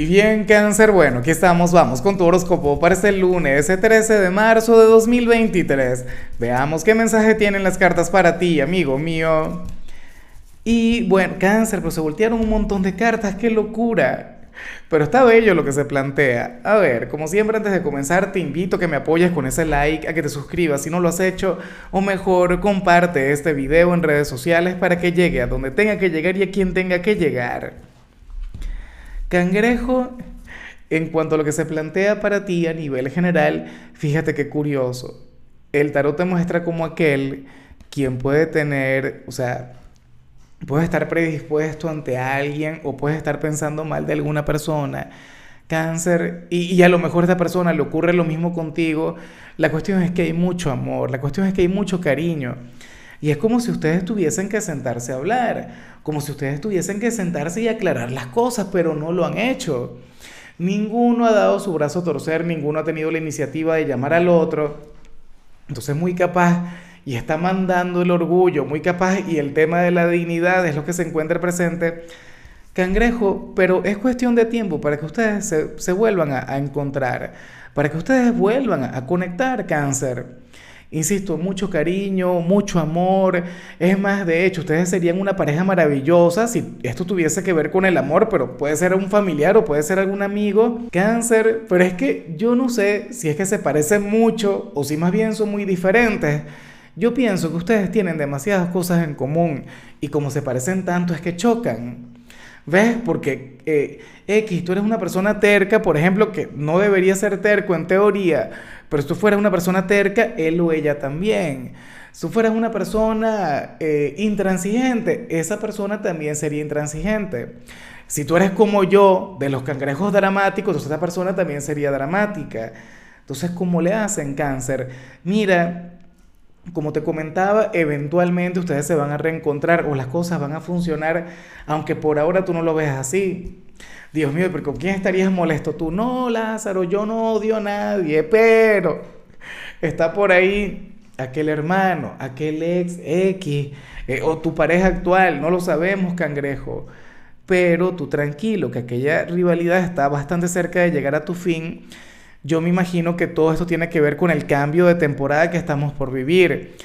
Y bien, cáncer, bueno, aquí estamos, vamos con tu horóscopo para este lunes, 13 de marzo de 2023. Veamos qué mensaje tienen las cartas para ti, amigo mío. Y bueno, cáncer, pero se voltearon un montón de cartas, qué locura. Pero está bello lo que se plantea. A ver, como siempre antes de comenzar te invito a que me apoyes con ese like, a que te suscribas si no lo has hecho, o mejor comparte este video en redes sociales para que llegue a donde tenga que llegar y a quien tenga que llegar. Cangrejo, en cuanto a lo que se plantea para ti a nivel general, fíjate qué curioso. El tarot te muestra como aquel quien puede tener, o sea, puede estar predispuesto ante alguien o puede estar pensando mal de alguna persona. Cáncer, y, y, a lo mejor a esta persona le ocurre lo mismo contigo. La cuestión es que hay mucho amor, la cuestión es que hay mucho cariño. Y es como si ustedes tuviesen que sentarse a hablar, como si ustedes tuviesen que sentarse y aclarar las cosas, pero no lo han hecho. Ninguno ha dado su brazo a torcer, ninguno ha tenido la iniciativa de llamar al otro. Entonces muy capaz y está mandando el orgullo, muy capaz y el tema de la dignidad es lo que se encuentra presente. Cangrejo, pero es cuestión de tiempo para que ustedes se, vuelvan a, encontrar, para que ustedes vuelvan a conectar cáncer. Insisto, mucho cariño, mucho amor. Es más, de hecho, ustedes serían una pareja maravillosa si esto tuviese que ver con el amor, pero puede ser un familiar o puede ser algún amigo. Cáncer, pero es que yo no sé si es que se parecen mucho o si más bien son muy diferentes. Yo pienso que ustedes tienen demasiadas cosas en común y como se parecen tanto es que chocan. ¿Ves? Porque eh, X, tú eres una persona terca, por ejemplo, que no debería ser terco en teoría, pero si tú fueras una persona terca, él o ella también. Si tú fueras una persona eh, intransigente, esa persona también sería intransigente. Si tú eres como yo, de los cangrejos dramáticos, entonces esa persona también sería dramática. Entonces, ¿cómo le hacen cáncer? Mira, como te comentaba, eventualmente ustedes se van a reencontrar o las cosas van a funcionar, aunque por ahora tú no lo veas así. Dios mío, pero ¿con quién estarías molesto tú? No, Lázaro, yo no odio a nadie, pero está por ahí aquel hermano, aquel ex X, eh, o tu pareja actual, no lo sabemos, cangrejo. Pero tú tranquilo, que aquella rivalidad está bastante cerca de llegar a tu fin yo me imagino que todo esto tiene que ver con el cambio de temporada que estamos por vivir.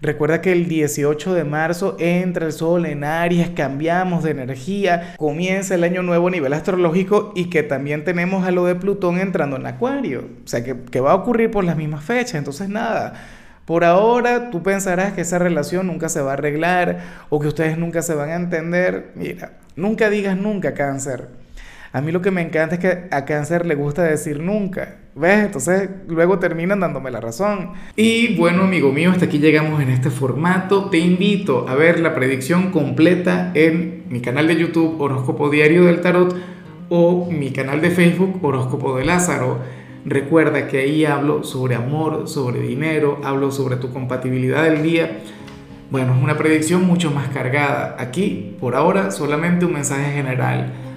Recuerda que el 18 de marzo entra el sol en Aries, cambiamos de energía, comienza el año nuevo a nivel astrológico y que también tenemos a lo de Plutón entrando en Acuario. O sea, que, que va a ocurrir por las mismas fechas. Entonces, nada, por ahora tú pensarás que esa relación nunca se va a arreglar o que ustedes nunca se van a entender. Mira, nunca digas nunca cáncer. A mí lo que me encanta es que a cáncer le gusta decir nunca. ¿Ves? Entonces luego terminan dándome la razón. Y bueno, amigo mío, hasta aquí llegamos en este formato. Te invito a ver la predicción completa en mi canal de YouTube Horóscopo Diario del Tarot o mi canal de Facebook Horóscopo de Lázaro. Recuerda que ahí hablo sobre amor, sobre dinero, hablo sobre tu compatibilidad del día. Bueno, es una predicción mucho más cargada. Aquí, por ahora, solamente un mensaje general